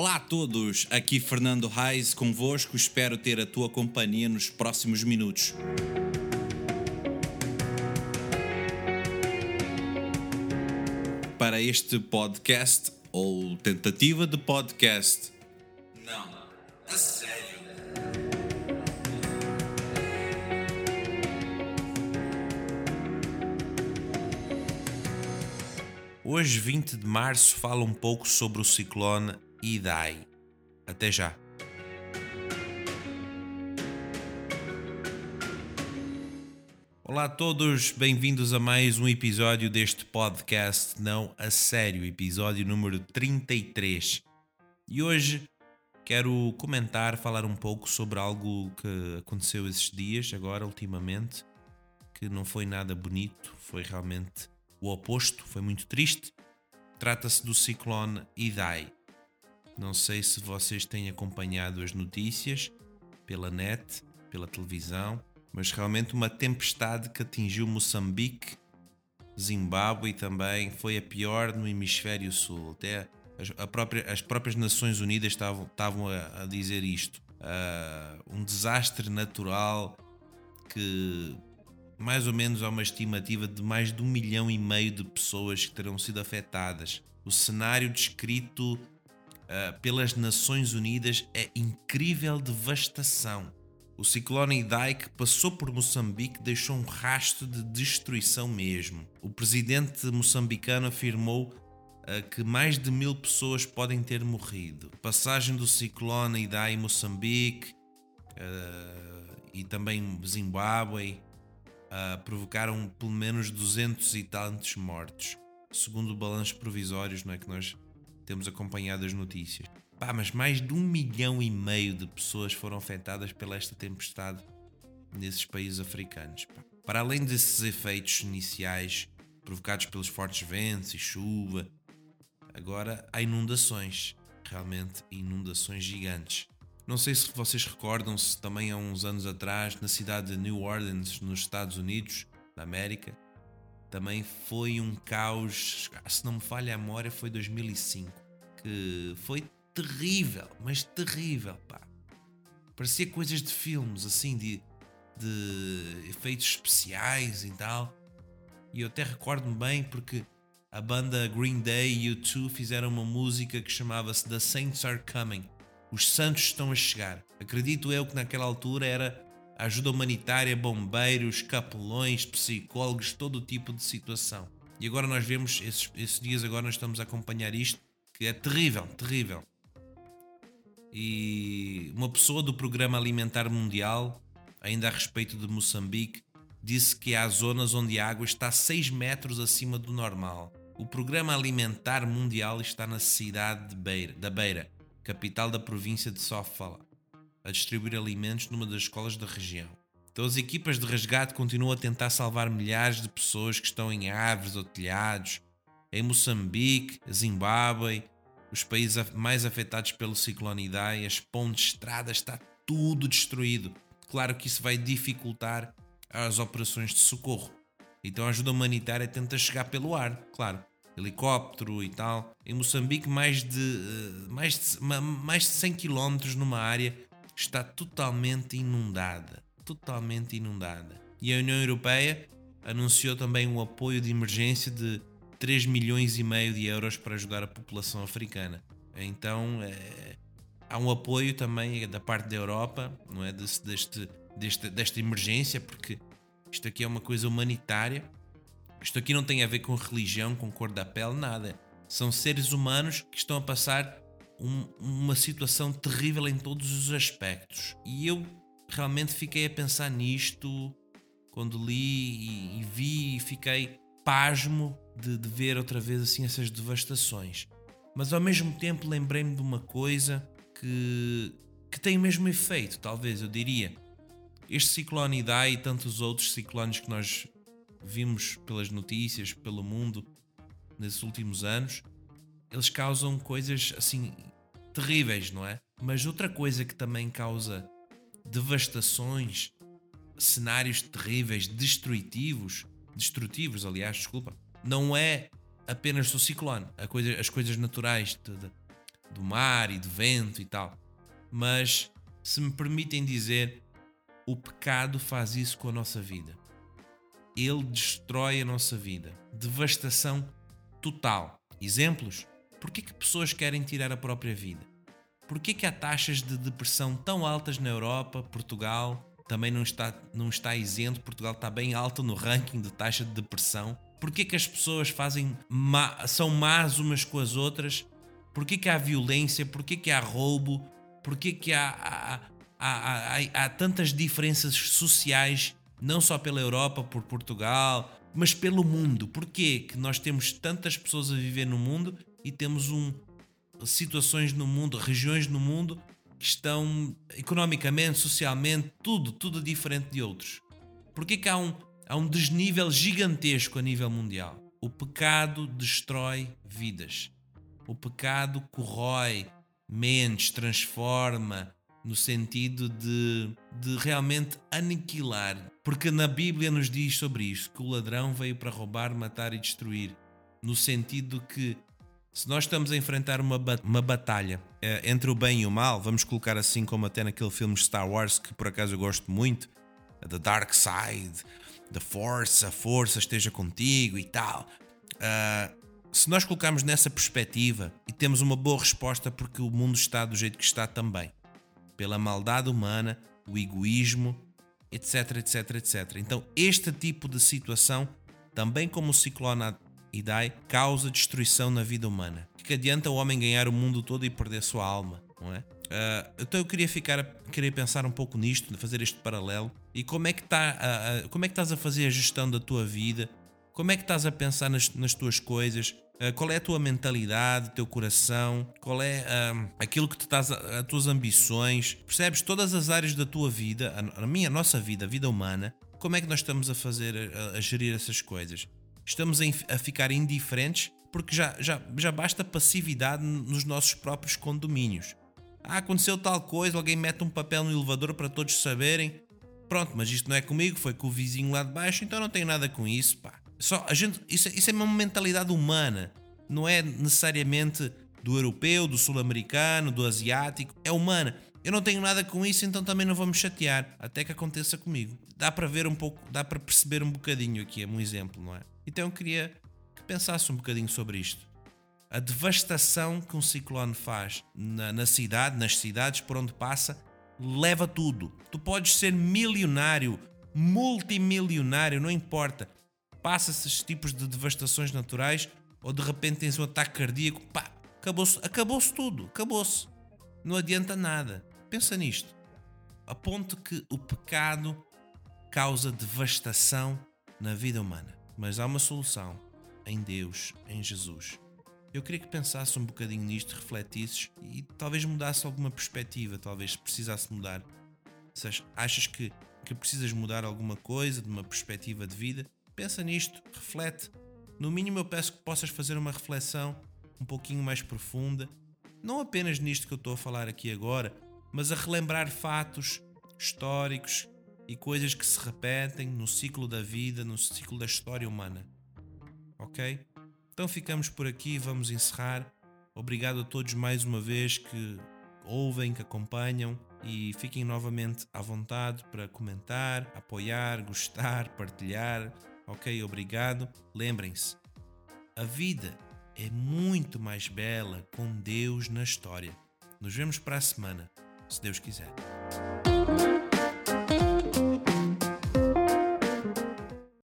Olá a todos, aqui Fernando Reis convosco, espero ter a tua companhia nos próximos minutos. Para este podcast, ou tentativa de podcast. Não, a sério. Hoje, 20 de março, fala um pouco sobre o ciclone Idai. Até já. Olá a todos, bem-vindos a mais um episódio deste podcast Não a Sério, episódio número 33. E hoje quero comentar, falar um pouco sobre algo que aconteceu esses dias, agora, ultimamente, que não foi nada bonito, foi realmente o oposto, foi muito triste. Trata-se do ciclone Idai. Não sei se vocês têm acompanhado as notícias pela net, pela televisão, mas realmente uma tempestade que atingiu Moçambique, Zimbábue também, foi a pior no hemisfério sul. Até as, própria, as próprias Nações Unidas estavam, estavam a, a dizer isto. Uh, um desastre natural que mais ou menos há uma estimativa de mais de um milhão e meio de pessoas que terão sido afetadas. O cenário descrito uh, pelas Nações Unidas é incrível devastação. O ciclone Idai que passou por Moçambique deixou um rastro de destruição mesmo. O presidente moçambicano afirmou uh, que mais de mil pessoas podem ter morrido. Passagem do ciclone Idai em Moçambique uh, e também Zimbábue uh, provocaram pelo menos 200 e tantos mortos, segundo balanços provisórios não é, que nós temos acompanhado as notícias. Pá, mas mais de um milhão e meio de pessoas foram afetadas pela esta tempestade nesses países africanos. Pá. Para além desses efeitos iniciais provocados pelos fortes ventos e chuva, agora há inundações, realmente inundações gigantes. Não sei se vocês recordam-se também há uns anos atrás, na cidade de New Orleans, nos Estados Unidos da América, também foi um caos, se não me falha a memória, foi 2005, que foi terrível, mas terrível, pá. Parecia coisas de filmes, assim, de, de efeitos especiais e tal. E eu até recordo-me bem porque a banda Green Day e U2 fizeram uma música que chamava-se The Saints Are Coming os santos estão a chegar. Acredito eu que naquela altura era ajuda humanitária, bombeiros, capelões, psicólogos, todo tipo de situação. E agora nós vemos, esses, esses dias agora nós estamos a acompanhar isto, que é terrível, terrível. E uma pessoa do Programa Alimentar Mundial, ainda a respeito de Moçambique, disse que há zonas onde a água está 6 metros acima do normal. O Programa Alimentar Mundial está na cidade de Beira, da Beira, capital da província de Sofala, a distribuir alimentos numa das escolas da região. Então as equipas de resgate continuam a tentar salvar milhares de pessoas que estão em árvores ou telhados, em Moçambique, Zimbábue, os países mais afetados pelo ciclone Idai, as pontes, estradas, está tudo destruído. Claro que isso vai dificultar as operações de socorro. Então a ajuda humanitária tenta chegar pelo ar, claro helicóptero e tal. Em Moçambique, mais de, eh, mais de, mais de 100 km numa área está totalmente inundada. Totalmente inundada. E a União Europeia anunciou também um apoio de emergência de 3 milhões e meio de euros para ajudar a população africana. Então é, há um apoio também da parte da Europa, não é? Deste, deste, deste, desta emergência, porque isto aqui é uma coisa humanitária isto aqui não tem a ver com religião, com cor da pele, nada. São seres humanos que estão a passar um, uma situação terrível em todos os aspectos. E eu realmente fiquei a pensar nisto quando li e, e vi e fiquei pasmo de, de ver outra vez assim essas devastações. Mas ao mesmo tempo lembrei-me de uma coisa que, que tem o mesmo efeito, talvez eu diria. Este ciclone Idai e tantos outros ciclones que nós vimos pelas notícias, pelo mundo nesses últimos anos, eles causam coisas assim terríveis, não é? Mas outra coisa que também causa devastações, cenários terríveis, destrutivos, destrutivos, aliás, desculpa, não é apenas o ciclone, coisa, as coisas naturais de, de, do mar e do vento e tal. Mas, se me permitem dizer, o pecado faz isso com a nossa vida. Ele destrói a nossa vida. Devastação total. Exemplos? Porquê que pessoas querem tirar a própria vida? Porquê que há taxas de depressão tão altas na Europa, Portugal também não está, não está isento, Portugal está bem alto no ranking de taxa de depressão. Porquê que as pessoas fazem má, são más umas com as outras? Porquê que há violência? Porquê que há roubo? Porquê que há, há, há, há, há tantas diferenças sociais, não só pela Europa, por Portugal, mas pelo mundo? Porquê que nós temos tantas pessoas a viver no mundo e temos um, situações no mundo, regiões no mundo que estão economicamente, socialmente, tudo, tudo diferente de outros? Porquê que há um, há um desnível gigantesco a nível mundial? O pecado destrói vidas. O pecado corrói mentes, transforma, no sentido de, de realmente aniquilar. Porque na Bíblia nos diz sobre isto: que o ladrão veio para roubar, matar e destruir. No sentido que, se nós estamos a enfrentar uma, uma batalha é, entre o bem e o mal, vamos colocar assim como até naquele filme Star Wars, que por acaso eu gosto muito, The Dark Side, The Force, a força esteja contigo e tal. Uh, se nós colocarmos nessa perspectiva e temos uma boa resposta porque o mundo está do jeito que está também, pela maldade humana, o egoísmo, etc, etc, etc. Então, este tipo de situação, também como o ciclone Idai, causa destruição na vida humana. O que adianta o homem ganhar o mundo todo e perder sua alma, não é? Uh, então eu queria ficar, queria pensar um pouco nisto, fazer este paralelo e como é que tá, uh, uh, como é que estás a fazer a gestão da tua vida, como é que estás a pensar nas, nas tuas coisas? Uh, qual é a tua mentalidade, teu coração? Qual é uh, aquilo que tu estás, as tuas ambições? Percebes todas as áreas da tua vida, a, a minha, a nossa vida, a vida humana? Como é que nós estamos a fazer, a, a gerir essas coisas? Estamos a, ficar indiferentes porque já, já, já basta passividade nos nossos próprios condomínios. Ah, aconteceu tal coisa, alguém mete um papel no elevador para todos saberem. Pronto, mas isto não é comigo, foi com o vizinho lá de baixo, então não tenho nada com isso, pá. Só, a gente, isso, isso é uma mentalidade humana, não é necessariamente do europeu, do sul-americano, do asiático, é humana. Eu não tenho nada com isso, então também não vou me chatear, até que aconteça comigo. Dá para ver um pouco, dá para perceber um bocadinho aqui, é um exemplo, não é? Então eu queria que pensasse um bocadinho sobre isto. A devastação que um ciclone faz na, na cidade, nas cidades por onde passa, leva tudo. Tu podes ser milionário, multimilionário, não importa passa esses tipos de devastações naturais ou de repente tens um ataque cardíaco, pá, acabou-se acabou tudo, acabou-se. Não adianta nada. Pensa nisto. A ponto que o pecado causa devastação na vida humana. Mas há uma solução em Deus, em Jesus. Eu queria que pensasse um bocadinho nisto, refletisses e talvez mudasse alguma perspectiva, talvez precisasse mudar. Se achas que, que precisas mudar alguma coisa de uma perspectiva de vida, Pensa nisto, reflete. No mínimo, eu peço que possas fazer uma reflexão um pouquinho mais profunda, não apenas nisto que eu estou a falar aqui agora, mas a relembrar fatos históricos e coisas que se repetem no ciclo da vida, no ciclo da história humana. Ok? Então ficamos por aqui, vamos encerrar. Obrigado a todos mais uma vez que ouvem, que acompanham e fiquem novamente à vontade para comentar, apoiar, gostar, partilhar Ok, obrigado. Lembrem-se, a vida é muito mais bela com Deus na história. Nos vemos para a semana, se Deus quiser.